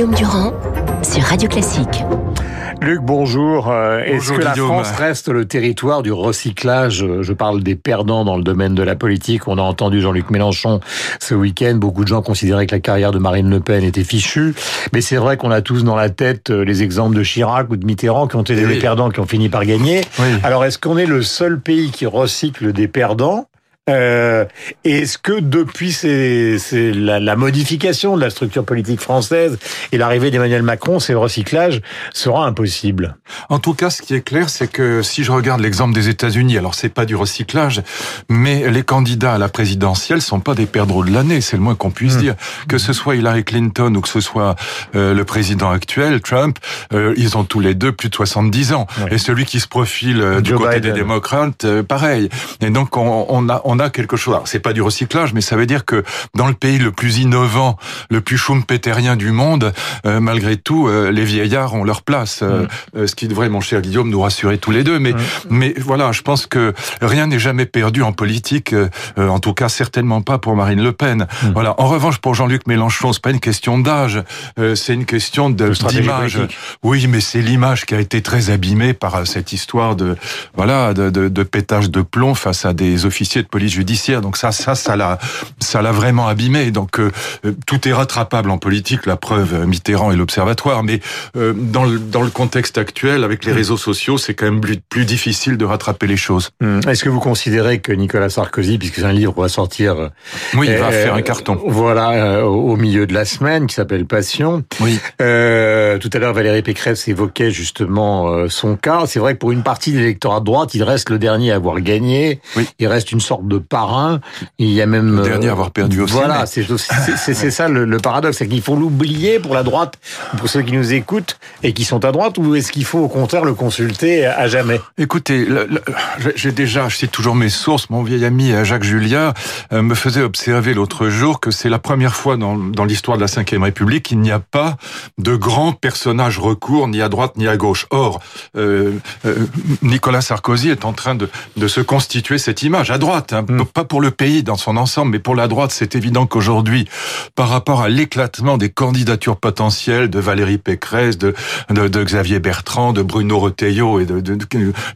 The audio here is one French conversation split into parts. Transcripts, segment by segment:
Guillaume Durand sur Radio Classique. Luc, bonjour. Euh, est-ce que la France reste le territoire du recyclage? Je parle des perdants dans le domaine de la politique. On a entendu Jean-Luc Mélenchon ce week-end. Beaucoup de gens considéraient que la carrière de Marine Le Pen était fichue. Mais c'est vrai qu'on a tous dans la tête euh, les exemples de Chirac ou de Mitterrand qui ont été des perdants qui ont fini par gagner. Alors est-ce qu'on est le seul pays qui recycle des perdants? Euh, Est-ce que depuis la, la, modification de la structure politique française et l'arrivée d'Emmanuel Macron, le recyclage sera impossible? En tout cas, ce qui est clair, c'est que si je regarde l'exemple des États-Unis, alors c'est pas du recyclage, mais les candidats à la présidentielle sont pas des perdreaux de l'année, c'est le moins qu'on puisse hmm. dire. Que ce soit Hillary Clinton ou que ce soit euh, le président actuel, Trump, euh, ils ont tous les deux plus de 70 ans. Et celui qui se profile du côté des démocrates, pareil. Et donc on, on a on a quelque chose. C'est pas du recyclage, mais ça veut dire que dans le pays le plus innovant, le plus schumpeterien du monde, euh, malgré tout, euh, les vieillards ont leur place. Euh, mm. ce qui devrait, mon cher Guillaume, nous rassurer tous les deux. Mais, mm. mais voilà, je pense que rien n'est jamais perdu en politique. en tout cas, certainement pas pour Marine Le Pen. Mm. Voilà. En revanche, pour Jean-Luc Mélenchon, c'est pas une question d'âge, c'est une question d'image. Oui, mais c'est l'image qui a été très abîmée par cette histoire de voilà de, de, de pétage de plomb face à des officiers de police judiciaire. Donc ça, ça, ça l'a, ça l'a vraiment abîmé. Donc euh, euh, tout est rattrapable en politique. La preuve, euh, Mitterrand et l'Observatoire. Mais dans le dans le contexte actuel, avec les mm. réseaux sociaux, c'est quand même plus, plus, difficile de rattraper les choses. Mm. Est-ce que vous considérez que Nicolas Sarkozy, puisque c'est un livre va sortir, oui, il va faire un carton. Voilà, au milieu de la semaine, qui s'appelle Passion. Oui. tout à l'heure, Valérie Pécresse évoquait justement son cas. C'est vrai que pour une partie de l'électorat de droite, il reste le dernier à avoir gagné. Oui. Il reste une sorte de parrain. Il y a même le dernier à avoir perdu aussi. Voilà, c'est c'est ça le, paradoxe, c'est qu'il faut l'oublier pour la droite, pour ceux qui nous écoutent et qui sont à droite, ou est-ce qu'il faut au contraire le consulter à jamais? Écoutez, j'ai déjà, je cite toujours mes sources. Mon vieil ami euh, Jacques Julia euh, me faisait observer l'autre jour que c'est la première fois dans, dans l'histoire de la Ve République qu'il n'y a pas de grands personnages recours ni à droite ni à gauche. Or, euh, Nicolas Sarkozy est en train de, de se constituer cette image à droite. Hein, Mm. pas pour le pays dans son ensemble, mais pour la droite, c'est évident qu'aujourd'hui, par rapport à l'éclatement des candidatures potentielles de Valérie Pécresse, de, de, Xavier Bertrand, de Bruno Retailleau et de,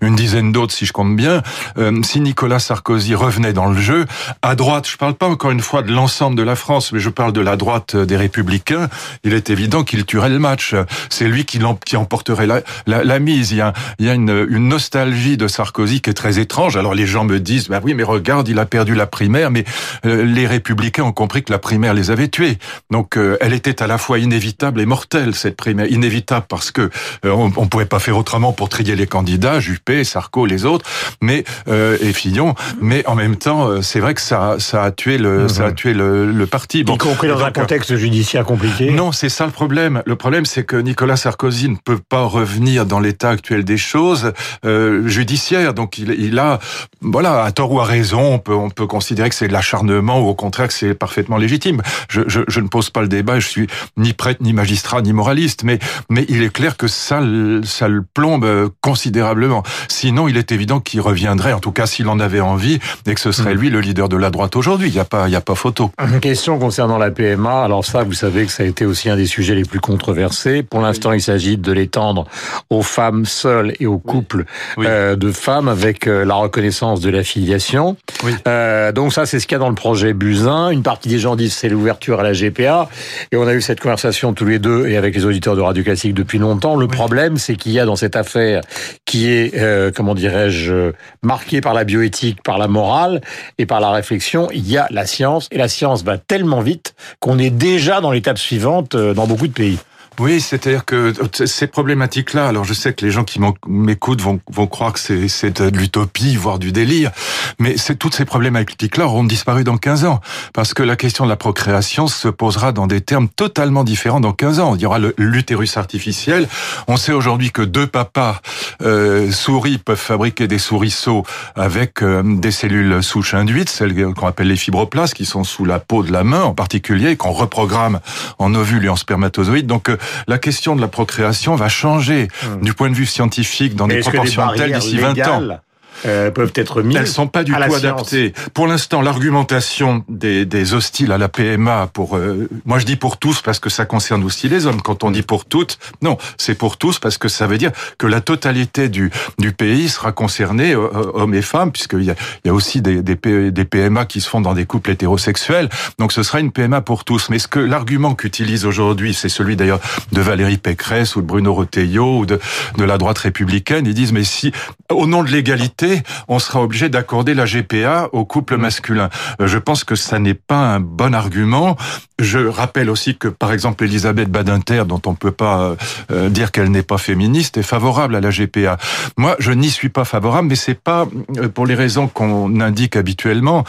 une dizaine d'autres, si je compte bien, euh, si Nicolas Sarkozy revenait dans le jeu, à droite, je parle pas encore une fois de l'ensemble de la France, mais je parle de la droite des Républicains, il est évident qu'il tuerait le match. C'est lui qui, qui emporterait la, la, mise. Il y a, il y a une, une nostalgie de Sarkozy qui est très étrange. Alors les gens me disent, bah oui, mais regarde, il a perdu la primaire, mais euh, les républicains ont compris que la primaire les avait tués. Donc euh, elle était à la fois inévitable et mortelle, cette primaire. Inévitable parce que euh, on, on pouvait pas faire autrement pour trier les candidats, Juppé, Sarko, les autres, mais et Fillon. Mais en même temps, c'est vrai que ça, ça a tué le, ça a mhm. tué le, le parti. Bon, y compris dans un contexte judiciaire compliqué. Non, c'est ça le problème. Le problème, c'est que Nicolas Sarkozy ne peut pas revenir dans l'état actuel des choses euh, judiciaires. Donc il, il a, voilà, à tort ou à raison, on peut, on peut considérer que c'est de l'acharnement ou au contraire que c'est parfaitement légitime. Je, je, je, ne pose pas le débat, je suis ni prêtre, ni magistrat, ni moraliste, mais, mais il est clair que ça, ça le plombe considérablement. Sinon, il est évident qu'il reviendrait, en tout cas s'il en avait envie, et que ce serait hmm. lui le leader de la droite aujourd'hui. Il n'y a pas, y a pas photo. Une question concernant la PMA. Alors ça, vous savez que ça a été aussi un des sujets les plus controversés. Pour l'instant, il s'agit de l'étendre aux femmes seules et aux couples Euh, de femmes avec euh, la reconnaissance de l'affiliation. Oui. Euh, donc ça, c'est ce qu'il y a dans le projet Buzyn. Une partie des gens disent c'est l'ouverture à la GPA. Et on a eu cette conversation tous les deux et avec les auditeurs de Radio Classique depuis longtemps. Le problème, c'est qu'il y a dans cette affaire qui est, euh, comment dirais-je, marquée par la bioéthique, par la morale et par la réflexion, il y a la science. Et la science va tellement vite qu'on est déjà dans l'étape suivante euh, dans beaucoup de pays. Oui, c'est-à-dire que ces problématiques-là, alors je sais que les gens qui m'écoutent vont, croire que c'est de l'utopie, voire du délire, mais toutes ces problématiques-là auront disparu dans 15 ans, parce que la question de la procréation se posera dans des termes totalement différents dans 15 ans. Il y aura l'utérus artificiel. On sait aujourd'hui que deux papas euh, souris peuvent fabriquer des souriceaux avec euh, des cellules souches induites, celles qu'on appelle les fibroblastes, qui sont sous la peau de la main en particulier, qu'on reprogramme en ovules et en spermatozoïdes. Donc euh, la question de la procréation va changer hmm. du point de vue scientifique dans des proportions telles d'ici 20 ans. Euh, peuvent être mises. Elles sont pas du tout adaptées. Pour l'instant, l'argumentation des, des, hostiles à la PMA, pour euh, moi je dis pour tous parce que ça concerne aussi les hommes. Quand on dit pour toutes, non, c'est pour tous parce que ça veut dire que la totalité du, du pays sera concernée, hommes et femmes, puisqu'il y a, il y a aussi des, des, des PMA qui se font dans des couples hétérosexuels. Donc ce sera une PMA pour tous. Mais ce que l'argument qu'utilise aujourd'hui, c'est celui d'ailleurs de Valérie Pécresse ou de Bruno Retailleau ou de, de la droite républicaine, ils disent mais si au nom de l'égalité, on sera obligé d'accorder la GPA au couple masculin. Euh, je pense que ça n'est pas un bon argument. Je rappelle aussi que, par exemple, Elisabeth Badinter, dont on peut pas euh, euh, dire qu'elle n'est pas féministe, est favorable à la GPA. Moi, je n'y suis pas favorable, mais c'est pas pour les raisons qu'on indique habituellement.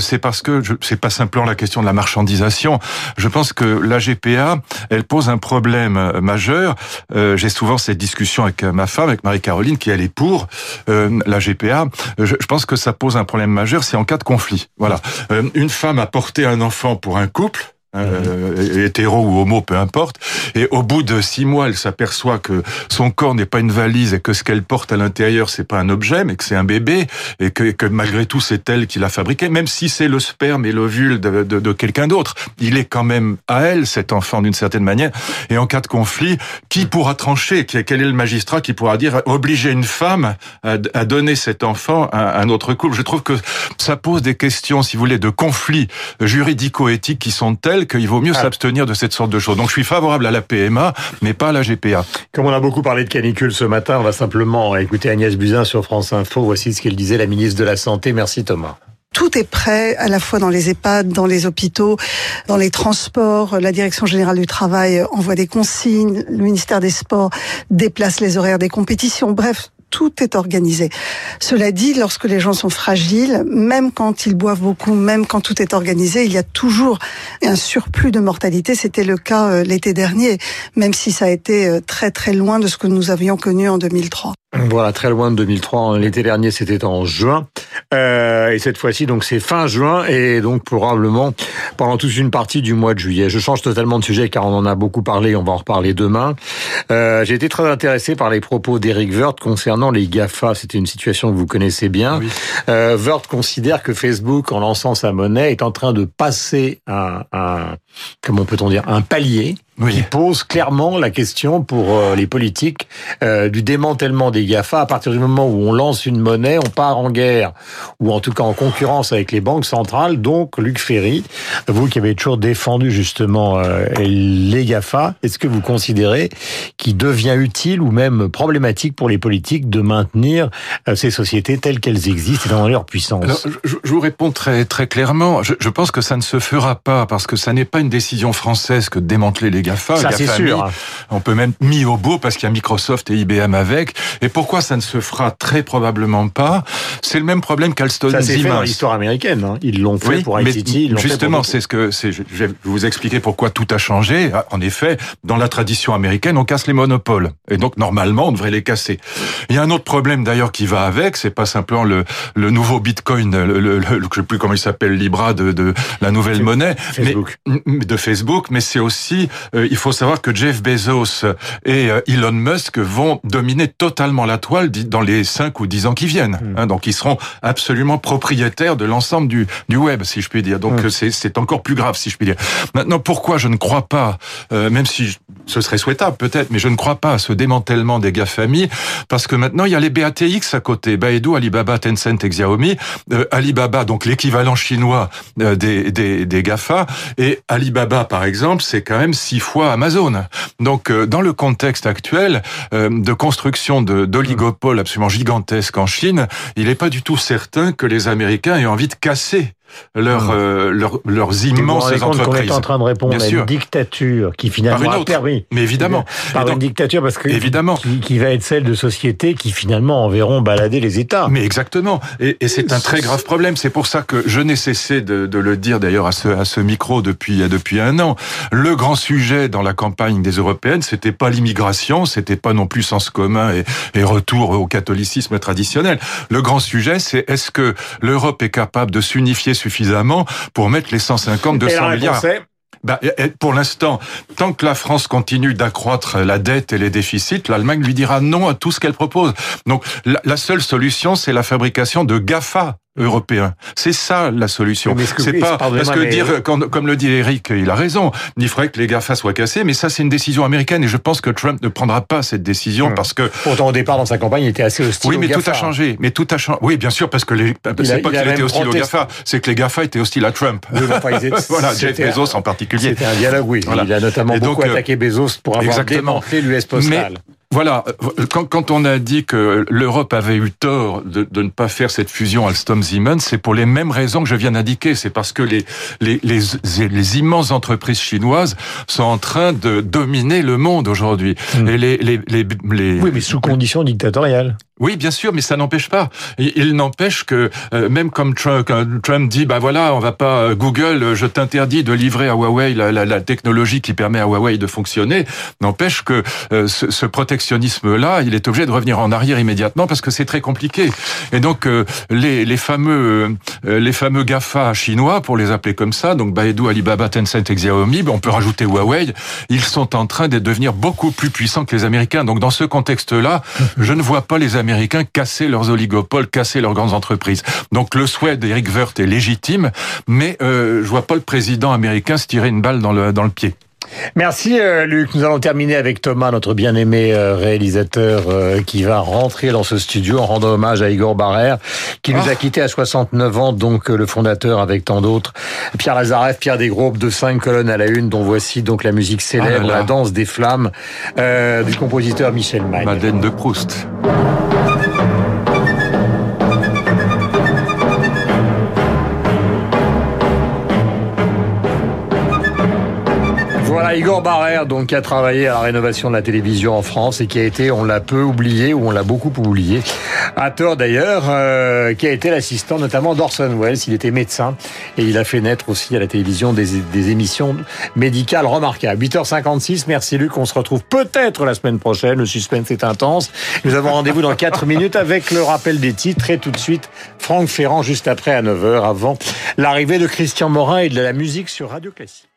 C'est parce que c'est pas simplement la question de la marchandisation. Je pense que la GPA, elle pose un problème majeur. J'ai souvent cette discussion avec ma femme, avec Marie-Caroline, qui elle est pour la GPA. Je, pense que ça pose un problème majeur, c'est en cas de conflit. Voilà, une femme a porté un enfant pour un couple euh, hétéro ou homo, peu importe. Et au bout de six mois, elle s'aperçoit que son corps n'est pas une valise et que ce qu'elle porte à l'intérieur, c'est pas un objet, mais que c'est un bébé et que, que malgré tout, c'est elle qui l'a fabriqué, même si c'est le sperme et l'ovule de, de, de quelqu'un d'autre. Il est quand même à elle, cet enfant, d'une certaine manière. Et en cas de conflit, qui pourra trancher? Quel est le magistrat qui pourra dire obliger une femme à, à donner cet enfant à un autre couple? Je trouve que ça pose des questions, si vous voulez, de conflits juridico-éthiques qui sont qu'il vaut mieux ah. s'abstenir de cette sorte de choses. Donc je suis favorable à la PMA, mais pas à la GPA. Comme on a beaucoup parlé de canicule ce matin, on va simplement écouter Agnès Buzyn sur France Info. Voici ce qu'elle disait, la ministre de la Santé. Merci Thomas. Tout est prêt, à la fois dans les EHPAD, dans les hôpitaux, dans les transports. La Direction générale du travail envoie des consignes. Le ministère des Sports déplace les horaires des compétitions. Bref, tout est organisé. Cela dit, lorsque les gens sont fragiles, même quand ils boivent beaucoup, même quand tout est organisé, il y a toujours un surplus de mortalité. C'était le cas euh, l'été dernier, même si ça a été euh, très très loin de ce que nous avions connu en 2003. Voilà, très loin de 2003. L'été dernier, c'était en juin. Euh, et cette fois-ci, donc, c'est fin juin et donc probablement pendant toute une partie du mois de juillet. Je change totalement de sujet car on en a beaucoup parlé. On va en reparler demain. Euh, J'ai été très intéressé par les propos d'Eric Wirth concernant les GAFA. C'était une situation que vous connaissez bien. Oui. Euh, considère que Facebook, en lançant sa monnaie, est en train de passer un, un comment peut-on dire, un palier oui. qui pose clairement la question pour euh, les politiques euh, du démantèlement des GAFA. À partir du moment où on lance une monnaie, on part en guerre, ou en tout cas en concurrence avec les banques centrales. Donc, Luc Ferry, vous qui avez toujours défendu justement euh, les GAFA, est-ce que vous considérez qu'il devient utile ou même problématique pour les politiques de maintenir ces sociétés telles qu'elles existent et dans leur puissance? Alors, je, je, vous réponds très très clairement. Je, je pense que ça ne se fera pas parce que ça n'est pas une décision française que de démanteler les GAFA ça, c'est sûr. On peut même mis au beau parce qu'il y a Microsoft et IBM avec. Et pourquoi ça ne se fera très probablement pas? C'est le même problème qu'Alstom Ça s'est fait dans l'histoire américaine. Hein. Ils l'ont fait pour ICT. Justement, c'est ce que c'est. Je vais vous expliquer pourquoi tout a changé. Ah, en effet, dans la tradition américaine, on casse les monopoles. Et donc, normalement, on devrait les casser. Il y a un autre problème d'ailleurs qui va avec. C'est pas simplement le, le nouveau Bitcoin, le, le, le, je sais plus comment il s'appelle, Libra de, de la nouvelle monnaie, Facebook. Mais, de Facebook, mais c'est aussi euh, il faut savoir que Jeff Bezos et euh, Elon Musk vont dominer totalement la toile dans les 5 ou 10 ans qui viennent. Hmm. Hein, donc ils seront absolument propriétaires de l'ensemble du, du web, si je puis dire. Donc hmm. c'est encore plus grave, si je puis dire. Maintenant, pourquoi je ne crois pas, euh, même si ce serait souhaitable peut-être, mais je ne crois pas à ce démantèlement des GAFAMI, parce que maintenant il y a les BATX à côté, Baidu, Alibaba, Tencent et Xiaomi. Euh, Alibaba, donc l'équivalent chinois des, des, des GAFA, et Alibaba par exemple, c'est quand même six fois fois Amazon. Donc, euh, dans le contexte actuel euh, de construction d'oligopoles absolument gigantesques en Chine, il n'est pas du tout certain que les Américains aient envie de casser leur, mmh. euh, leur, leurs immenses vous entreprises. On est en train de répondre Bien à une dictature qui finalement par une autre. a permis. Mais évidemment. Par donc, une dictature parce que évidemment. Qui, qui, va être celle de sociétés qui finalement enverront balader les États. Mais exactement. Et, et c'est un très grave problème. C'est pour ça que je n'ai cessé de, de, le dire d'ailleurs à ce, à ce micro depuis, depuis un an. Le grand sujet dans la campagne des européennes, c'était pas l'immigration, c'était pas non plus sens commun et, et retour au catholicisme traditionnel. Le grand sujet, c'est est-ce que l'Europe est capable de s'unifier suffisamment pour mettre les 150, 200 milliards bah, pour l'instant, tant que la France continue d'accroître la dette et les déficits, l'Allemagne lui dira non à tout ce qu'elle propose. Donc la seule solution, c'est la fabrication de GAFA européen. C'est ça la solution. C'est pas parce que dire comme, le dit Eric, il a raison. Il faudrait que les GAFA soient cassés, mais ça c'est une décision américaine et je pense que Trump ne prendra pas cette décision hmm. parce que pourtant au départ dans sa campagne il était assez hostile. Oui, mais tout a changé. Mais tout a changé. Oui, bien sûr parce que les c'est pas qu'il était hostile aux GAFA, c'est que les GAFA étaient hostiles à Trump. voilà, Jeff Bezos en particulier. C'était un dialogue, oui. Il a notamment beaucoup euh, attaqué Bezos pour avoir démantelé l'US Postal. Voilà, quand, quand, on a dit que l'Europe avait eu tort de, de, ne pas faire cette fusion Alstom-Siemens, c'est pour les mêmes raisons que je viens d'indiquer. C'est parce que les, les, les, les, immenses entreprises chinoises sont en train de dominer le monde aujourd'hui. Hmm. Et les, les, les, les, Oui, mais sous conditions dictatoriales. Oui, bien sûr, mais ça n'empêche pas. Il n'empêche que euh, même comme Trump, Trump dit, bah voilà, on va pas euh, Google, je t'interdis de livrer à Huawei la, la, la, technologie qui permet à Huawei de fonctionner. N'empêche que euh, ce, ce protectionnisme-là, il est obligé de revenir en arrière immédiatement parce que c'est très compliqué. Et donc les, les fameux les fameux Gafa chinois, pour les appeler comme ça, donc Baidu, Alibaba, Tencent et Xiaomi, on peut rajouter Huawei, ils sont en train de devenir beaucoup plus puissants que les Américains. Donc dans ce contexte-là, je ne vois pas les Américains Américains casser leurs oligopoles, casser leurs grandes entreprises. Donc le souhait d'Eric Woerth est légitime, mais euh, je vois pas le président américain se tirer une balle dans le, dans le pied. Merci euh, Luc. Nous allons terminer avec Thomas, notre bien-aimé euh, réalisateur euh, qui va rentrer dans ce studio en rendant hommage à Igor Barrère, qui nous a ah. quitté à 69 ans, donc le fondateur avec tant d'autres. Pierre Lazareff, Pierre Desgroupes, de cinq colonnes à la une, dont voici donc la musique célèbre, ah la danse des flammes, du compositeur Michel Magne. Madeleine de Proust. Barrère, donc, qui a travaillé à la rénovation de la télévision en France et qui a été, on l'a peu oublié ou on l'a beaucoup oublié, à tort d'ailleurs, euh, qui a été l'assistant notamment d'Orson Welles. Il était médecin et il a fait naître aussi à la télévision des, des émissions médicales remarquables. 8h56, merci Luc. On se retrouve peut-être la semaine prochaine. Le suspense est intense. Nous avons rendez-vous dans 4 minutes avec le rappel des titres et tout de suite Franck Ferrand juste après à 9h avant l'arrivée de Christian Morin et de la musique sur Radio Classique.